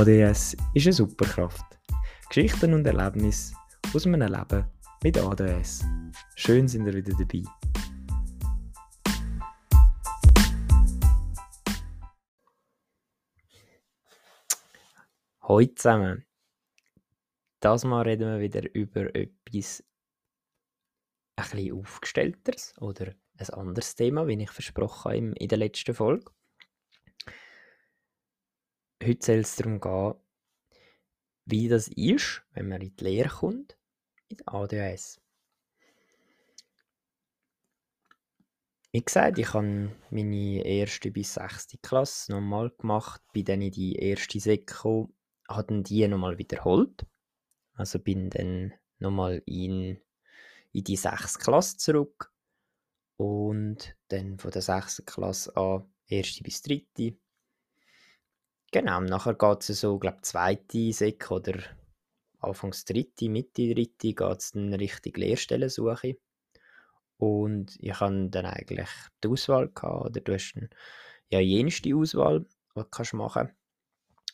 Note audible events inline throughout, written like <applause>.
ADS ist eine Superkraft. Geschichten und Erlebnisse aus meinem Leben mit ADS. Schön sind ihr wieder dabei. Hallo zusammen. Das Mal reden wir wieder über etwas ein aufgestellteres oder ein anderes Thema, wie ich versprochen habe in der letzten Folge. Heute soll es darum gehen, wie das ist, wenn man in die Lehre kommt, mit ADHS. Wie gesagt, ich habe meine erste bis sechste Klasse nochmal gemacht, bin dann in die erste Sek gekommen, habe die nochmal wiederholt. Also bin dann nochmal in, in die sechste Klasse zurück und dann von der sechsten Klasse an erste bis dritte Genau, nachher geht es so, glaube zweite Sek oder anfangs dritte, Mitte dritte geht es dann Richtung Lehrstellensuche. Und ich hatte dann eigentlich die Auswahl gehabt, oder du hast dann, ja jenste Auswahl, die du machen. Kannst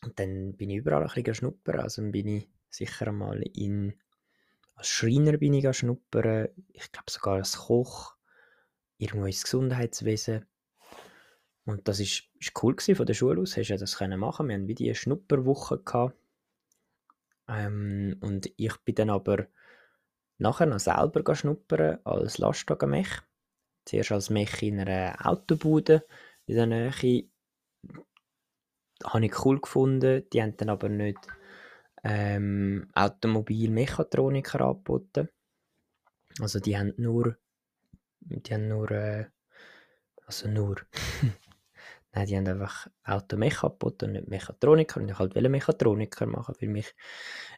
Und dann bin ich überall ein bisschen schnuppern, also bin ich sicher mal in, als Schreiner bin ich schnuppern, ich glaube sogar als Koch, irgendwo ins Gesundheitswesen und das ist, ist cool von der Schule aus, hast ja das können machen. Wir haben wie die Schnupperwoche. Ähm, und ich bin dann aber nachher noch selber schnuppern als Lastwagenmech. Zuerst als Mech in einer Autobude in der Nähe. Habe ich cool gefunden. Die haben dann aber nicht ähm, Automobil-Mechatroniker angeboten. Also die haben nur, die haben nur, äh, also nur, <laughs> Nein, die haben einfach Automech angeboten und nicht Mechatroniker. Und ich halt wollte Mechatroniker machen, weil mich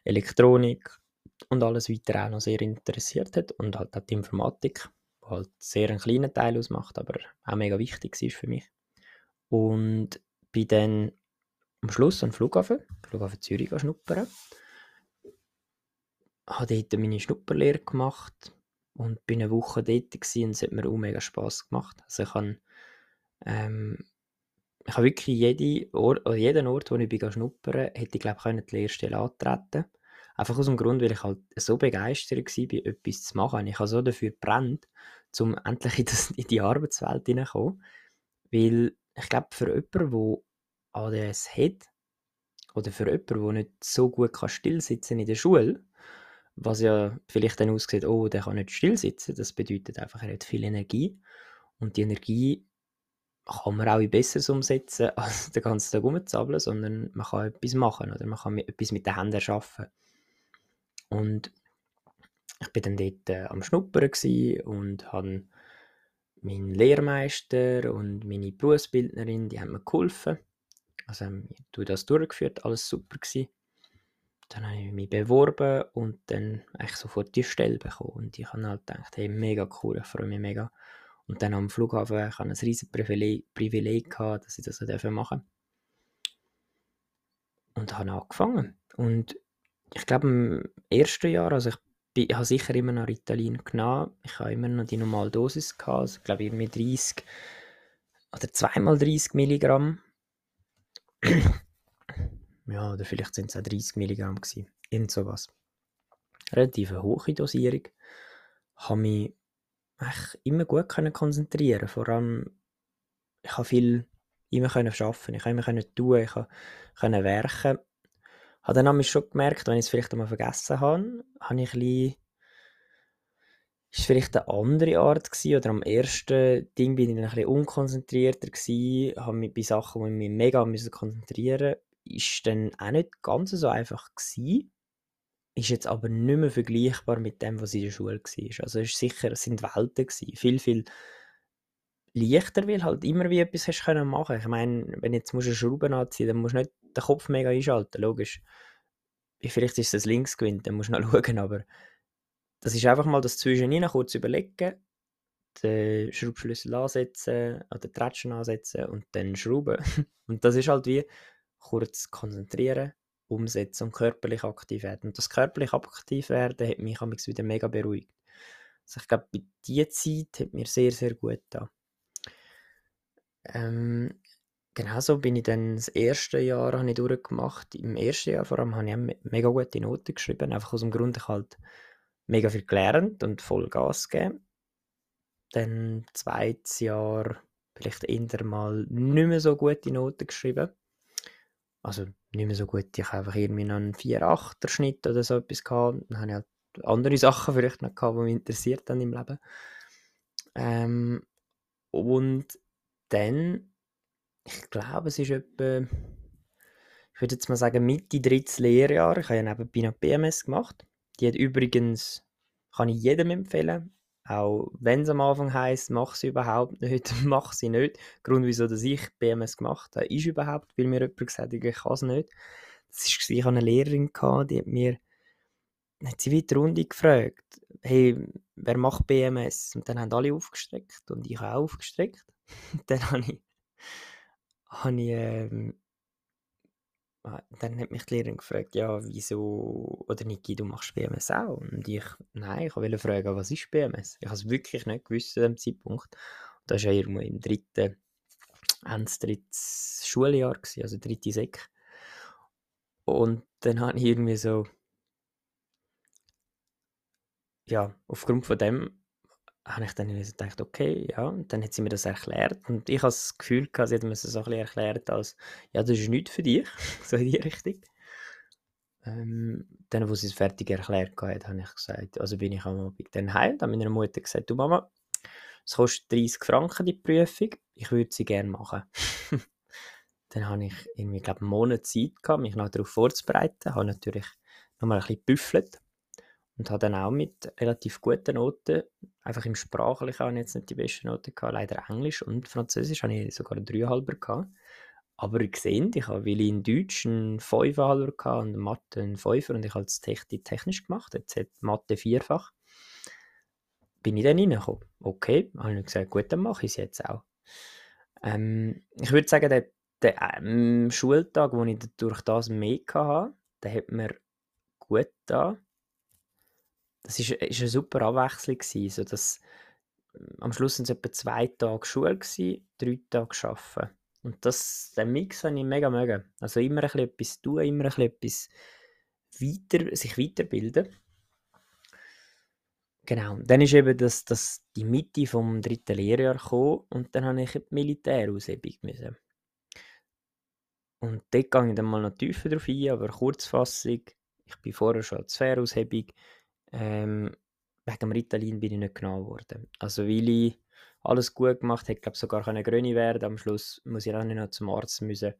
Elektronik und alles weiter auch noch sehr interessiert hat. Und halt auch die Informatik, die halt sehr einen kleinen Teil ausmacht, aber auch mega wichtig ist für mich. Und bin dann am Schluss am Flughafen, Flughafen Zürich, schnuppern. Habe dort meine Schnupperlehre gemacht und bin eine Woche dort und es hat mir auch mega Spass gemacht. Also ich habe ähm, ich habe wirklich jede Ort, oder jeden Ort, wo ich schnuppern, hätte ich glaube ich die Lehrstelle antreten Einfach aus dem Grund, weil ich halt so begeistert war, etwas zu machen. Ich habe so dafür gebrannt, um endlich in, das, in die Arbeitswelt hineinzukommen. Weil ich glaube, für jemanden, der ADS hat, oder für jemanden, der nicht so gut kann stillsitzen in der Schule, was ja vielleicht dann aussieht, oh, der kann nicht stillsitzen, das bedeutet einfach, er hat viel Energie. Und die Energie kann man auch Besseres umsetzen, <laughs> als den ganzen Tag rumzabeln, sondern man kann etwas machen oder man kann etwas mit den Händen erschaffen. Und ich war dann dort äh, am Schnuppern und habe meinen Lehrmeister und meine Berufsbildnerin, die haben mir geholfen. Also haben wir das durchgeführt, alles super gewesen. Dann habe ich mich beworben und dann eigentlich sofort die Stelle bekommen. Und ich habe halt gedacht, hey, mega cool, ich freue mich mega. Und dann am Flughafen ich hatte ein riesiges Privileg, gehabt, dass ich das machen durfte. Und habe angefangen. Und ich glaube, im ersten Jahr, also ich, bin, ich habe sicher immer noch Ritalin genommen. Ich habe immer noch die normale Dosis gehabt. Also ich glaube, irgendwie 30 oder zweimal 30 Milligramm. <clears throat> ja, oder vielleicht sind es auch 30 Milligramm gewesen. Irgend sowas. Relativ hohe Dosierung. Habe mich mich immer gut können konzentrieren. Vor allem, ich habe viel immer können arbeiten, ich habe immer können tun, ich konnte werken. Ich habe dann schon gemerkt, wenn ich es vielleicht einmal vergessen habe, habe ich ein bisschen ist vielleicht eine andere Art gewesen, oder am ersten Ding bin ich ein bisschen unkonzentrierter gewesen, habe mich bei Sachen, ich mich mega konzentrieren musste, ist dann auch nicht ganz so einfach gewesen ist jetzt aber nicht mehr vergleichbar mit dem, was in der Schule war. Also es ist sicher, es sind Welten gewesen. Viel, viel leichter, weil halt immer wie etwas hast können machen. Ich meine, wenn jetzt musst du Schrauben anziehen, dann musst du nicht den Kopf mega einschalten, logisch. Vielleicht ist es links gewinnt, dann musst du noch <laughs> schauen, aber das ist einfach mal das Zwischendrin kurz überlegen, den Schraubschlüssel ansetzen oder die Tratschen ansetzen und dann schrauben. <laughs> und das ist halt wie kurz konzentrieren, umsetzen und körperlich aktiv werden. Und das körperlich aktiv werden hat mich wieder mega beruhigt. Also ich glaube, bei dieser Zeit hat mir sehr, sehr gut da. Ähm, genau so bin ich dann das erste Jahr ich durchgemacht. Im ersten Jahr vor allem habe ich mega gute Noten geschrieben, einfach aus dem Grund, ich halt mega viel gelernt und voll Gas gegeben. Dann zweites Jahr vielleicht eher mal nicht mehr so gute Noten geschrieben. Also nicht mehr so gut, ich habe einfach irgendwie noch einen 4-8er Schnitt oder so etwas gehabt. Dann habe ich halt andere Sachen vielleicht noch gehabt, die mich interessiert haben im Leben. Ähm, und dann, ich glaube, es ist etwa, ich würde jetzt mal sagen, Mitte drittes Lehrjahr. Ich habe ja nebenbei noch BMS gemacht. Die hat übrigens, kann ich jedem empfehlen, auch wenn es am Anfang heisst, mach sie überhaupt <laughs> nicht, mach sie nicht. Der Grund, wieso dass ich BMS gemacht habe, ist überhaupt, weil mir jemand gesagt hat, ich kann es nicht. Das war, ich hatte eine Lehrerin, die hat mir hat sie weiter Runde gefragt, hey, wer macht BMS? Und dann haben alle aufgestreckt und ich auch aufgestreckt. <laughs> dann habe ich, habe ich ähm, dann hat mich die Lehrerin gefragt, ja, wieso, oder Niki, du machst BMS auch? Und ich, nein, ich wollte fragen, was ist BMS? Ich habe es wirklich nicht gewusst zu dem Zeitpunkt. Und das war ja irgendwo im dritten, eins drittes Schuljahr, gewesen, also dritte Sek. Und dann habe ich irgendwie so, ja, aufgrund von dem habe ich dann gedacht, okay, ja, und dann hat sie mir das erklärt. Und ich habe das Gefühl gehabt, sie hat mir das so ein erklärt als, ja, das ist nichts für dich, <laughs> so in die Richtung. Ähm, dann, wo sie es fertig erklärt hat, habe ich gesagt, also bin ich am Abend dann heim, dann meiner Mutter gesagt, du Mama, es kostet 30 Franken die Prüfung, ich würde sie gerne machen. <laughs> dann habe ich irgendwie, glaube einen Monat Zeit gehabt, mich noch darauf vorzubereiten, habe natürlich nochmal ein bisschen gebüffelt und habe dann auch mit relativ guten Noten, einfach im Sprachlichen habe ich jetzt nicht die besten Noten gehabt, leider Englisch und Französisch habe ich sogar einen 3,5er gehabt. Aber ihr seht, ich habe, weil ich in Deutsch einen 5,5er gehabt und Mathe einen 5er und ich habe es technisch gemacht, jetzt hat Mathe vierfach, bin ich dann reingekommen. Okay, habe ich gesagt, gut, dann mache ich es jetzt auch. Ähm, ich würde sagen, der, der ähm, Schultag, wo ich durch das mehr hatte, der hat mir gut da das ist, ist eine super Abwechslung gewesen, so dass ähm, am Schluss sind es etwa zwei Tage Schule gewesen, drei Tage arbeiten. Und das, den Mix habe ich mega mögen. Also immer ein bisschen etwas tun, immer ein bisschen etwas weiter, sich weiterbilden. Genau, dann ist eben das, das die Mitte vom dritten Lehrjahr gekommen und dann habe ich die Militäraushebung müssen. Und dort gehe ich dann mal noch tiefer drauf ein, aber Kurzfassung, ich bin vorher schon als Fähraushebung, ähm, wegen dem Ritalin bin ich nicht genommen worden. Also weil ich alles gut gemacht habe, glaube sogar eine grüne werden. Am Schluss muss ich auch nicht noch zum Arzt müssen.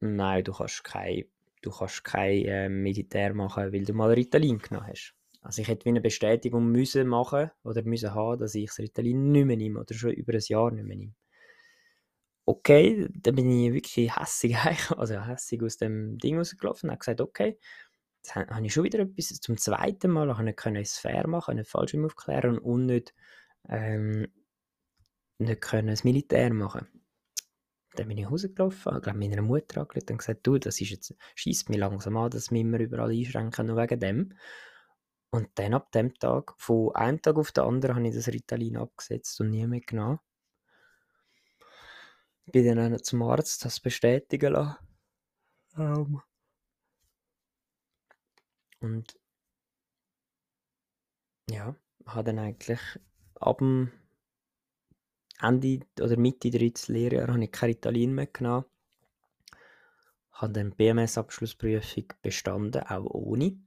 Nein, du kannst kein, du kannst kein äh, Militär machen, weil du mal Ritalin genommen hast. Also ich hätte wie eine Bestätigung müssen machen oder müssen haben, dass ich das Ritalin nicht mehr nehme oder schon über ein Jahr nicht mehr nehme. Okay, dann bin ich wirklich hässig, <laughs> also hässig aus dem Ding rausgelaufen und habe gesagt, okay, Jetzt habe ich schon wieder etwas zum zweiten Mal ich es fair machen, nicht falsch aufklären und nicht, ähm, nicht können das Militär machen. Dann bin ich rausgelaufen, habe glaube meiner Mutter angerufen und gesagt, du, das ist jetzt, schießt mich langsam an, dass wir immer überall einschränken, nur wegen dem. Und dann ab dem Tag, von einem Tag auf den anderen, habe ich das Ritalin abgesetzt und nie mehr genommen. Bin dann zum Arzt, das bestätigen lassen. Um, und ja, habe dann eigentlich ab dem Ende oder Mitte drittes Lehrjahr habe ich kein Ritalin mehr genommen. Habe dann BMS-Abschlussprüfung bestanden, auch ohne.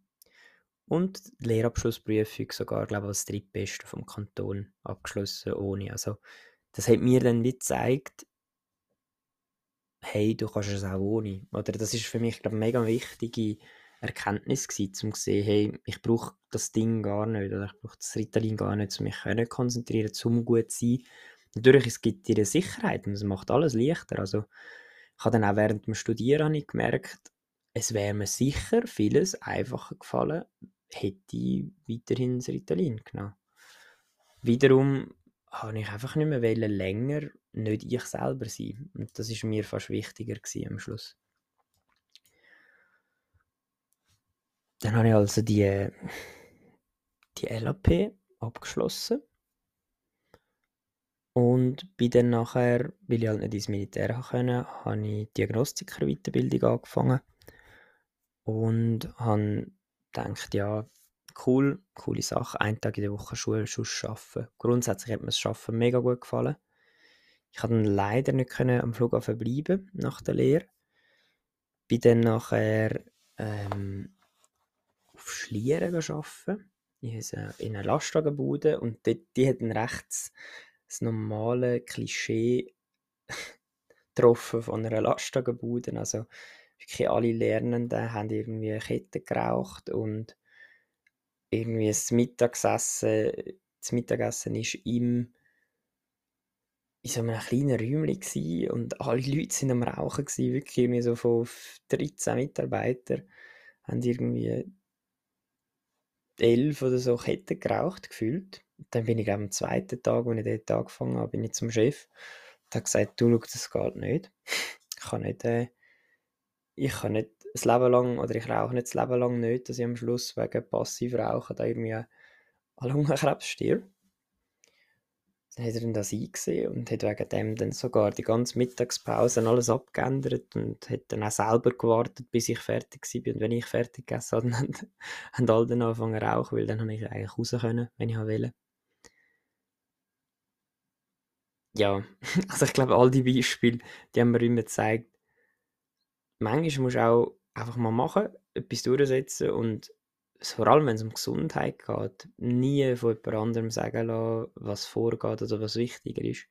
Und die Lehrabschlussprüfung sogar, glaube ich, als drittbeste vom Kanton abgeschlossen, ohne. Also, das hat mir dann wie gezeigt, hey, du kannst es auch ohne. Oder das ist für mich, glaube ich, mega wichtige Erkenntnis gewesen, um zu sehen, hey, ich brauche das Ding gar nicht, oder ich brauche das Ritalin gar nicht, um mich können konzentrieren, zum gut zu sein. Natürlich, es gibt dir eine Sicherheit und es macht alles leichter. Also, ich habe dann auch während dem Studieren ich gemerkt, es wäre mir sicher vieles einfacher gefallen, hätte ich weiterhin das Ritalin genommen. Wiederum habe ich einfach nicht mehr länger nicht ich selber sein. Und das ist mir fast wichtiger am Schluss. Dann habe ich also die, die LAP abgeschlossen. Und bin dann nachher, weil ich halt nicht ins Militär konnte, habe ich Diagnostiker-Weiterbildung angefangen und habe gedacht, ja, cool, coole Sache, einen Tag in der Woche Schule, sonst arbeiten. Grundsätzlich hat mir das Arbeiten mega gut gefallen. Ich konnte dann leider nicht können am Flughafen bleiben nach der Lehre. Bin dann nachher ähm, Schlieren arbeiten. Ich habe in einer Lastwagenbude und dort, die hatten rechts das normale Klischee <laughs> getroffen von einer Lastwagenbude. Also wirklich alle Lernenden haben irgendwie Ketten geraucht und irgendwie das Mittagessen, das Mittagessen ist im in so einem kleinen Räumchen und alle Leute sind am Rauchen gewesen, wirklich irgendwie so von 13 Mitarbeitern haben irgendwie elf oder so Ketten geraucht gefühlt. Dann bin ich am zweiten Tag, als ich dort angefangen habe, bin ich zum Chef und habe gesagt, du, schau, das geht nicht. Ich kann nicht, äh, ich kann nicht das Leben lang, oder ich rauche nicht das Leben lang nicht, dass ich am Schluss wegen passiv Rauchen da irgendwie an Lungenkrebs stirbt. Dann hat er das eingesehen und hat wegen dem dann sogar die ganze Mittagspause alles abgeändert und hat dann auch selber gewartet, bis ich fertig war. Und wenn ich fertig gegessen habe, <laughs> dann haben alle dann angefangen rauchen, weil dann habe ich eigentlich raus können, wenn ich wollte. Ja, <laughs> also ich glaube, all die Beispiele, die haben mir immer gezeigt, manchmal musst du auch einfach mal machen, etwas durchsetzen und vor allem wenn es um Gesundheit geht, nie von jemand anderem sagen lassen, was vorgeht oder was wichtiger ist,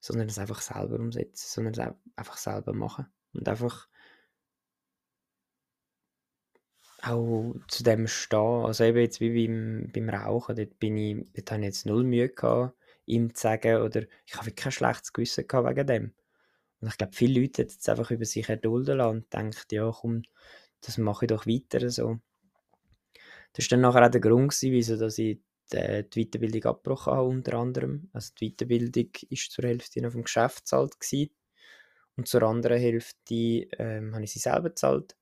sondern es einfach selber umsetzen, sondern es einfach selber machen und einfach auch zu dem stehen. Also eben jetzt wie beim, beim Rauchen, dort, bin ich, dort habe ich jetzt null Mühe gehabt, ihm zu sagen, oder ich habe wirklich kein schlechtes Gewissen gehabt wegen dem. Und ich glaube, viele Leute hätten es einfach über sich erdulden lassen und denken, ja komm, das mache ich doch weiter so. Das war dann auch der Grund, gewesen, wieso ich die, die Weiterbildung abgebrochen habe, unter anderem. Also die Weiterbildung war zur Hälfte auf dem Geschäftszahlt gewesen. und zur anderen Hälfte ähm, habe ich sie selber bezahlt.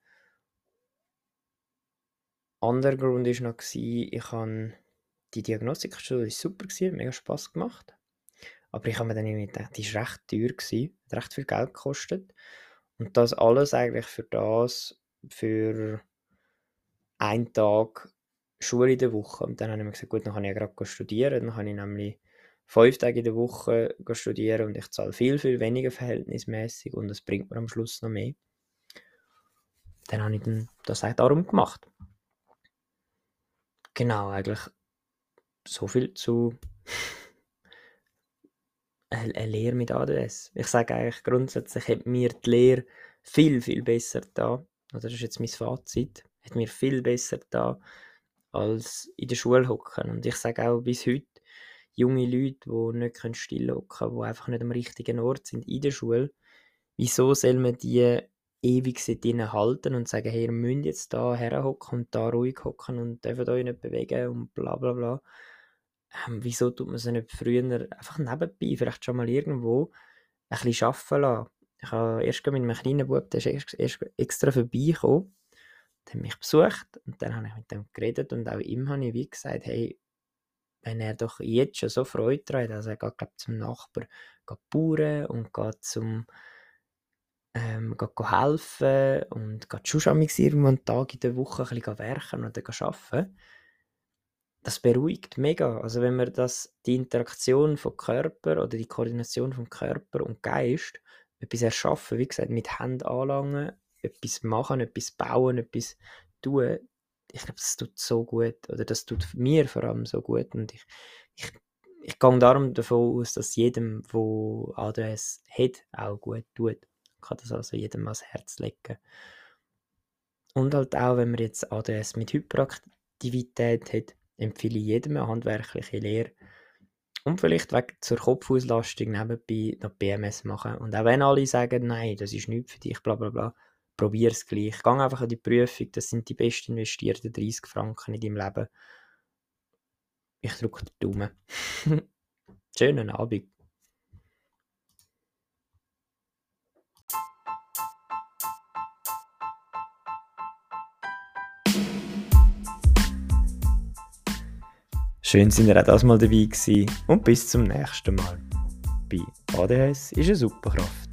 Anderer Grund war noch, gewesen, ich habe die Diagnostikstudie super, gewesen, mega Spass gemacht. Aber ich habe mir dann irgendwie gedacht, die war recht teuer, gewesen, hat recht viel Geld gekostet. Und das alles eigentlich für das, für einen Tag Schule in der Woche. Und dann habe ich mir gesagt, gut, dann kann ich ja gerade studieren. Dann kann ich nämlich fünf Tage in der Woche studieren und ich zahle viel, viel weniger verhältnismäßig und es bringt mir am Schluss noch mehr. Dann habe ich dann das auch darum gemacht. Genau, eigentlich so viel zu <laughs> eine Lehre mit ADS. Ich sage eigentlich grundsätzlich, hat mir die Lehre viel, viel besser da. Das ist jetzt mein Fazit. Hat mir viel besser da, als in der Schule hocken. Und ich sage auch bis heute, junge Leute, die nicht still hocken können, die einfach nicht am richtigen Ort sind in der Schule, wieso soll man die ewig drinnen halten und sagen, hey, ihr müsst jetzt da herhocken und da ruhig hocken und dürfen euch nicht bewegen und bla bla bla. Ähm, wieso tut man sie nicht früher einfach nebenbei, vielleicht schon mal irgendwo ein bisschen arbeiten lassen? Ich habe erst mit einem kleinen Bub, der ist erst extra vorbeigekommen hat mich besucht und dann habe ich mit ihm geredet und auch ihm habe ich wie gesagt, hey, wenn er doch jetzt schon so Freude daran hat, also er geht glaub, zum Nachbar geht bauen und geht zum ähm, geht helfen und geht schon einen Tag in der Woche ein bisschen werken oder arbeiten, das beruhigt mega. Also wenn man das, die Interaktion von Körper oder die Koordination von Körper und Geist etwas erschaffen, wie gesagt, mit Hand anlangen, etwas machen, etwas bauen, etwas tun, ich glaube, das tut so gut. Oder das tut mir vor allem so gut. Und ich, ich, ich gehe darum davon aus, dass jedem, der ADS hat, auch gut tut. Ich kann das also jedem ans Herz legen. Und halt auch, wenn man jetzt ADS mit Hyperaktivität hat, empfehle ich jedem eine handwerkliche Lehre. Und vielleicht wegen zur Kopfauslastung nebenbei noch BMS machen. Und auch wenn alle sagen, nein, das ist nichts für dich, bla bla bla, probier es gleich. Geh einfach an die Prüfung, das sind die best investierten 30 Franken in deinem Leben. Ich drücke den Daumen. <laughs> Schönen Abend. Schön, sind ihr auch das mal dabei gewesen und bis zum nächsten Mal. bei ADHS ist eine Superkraft.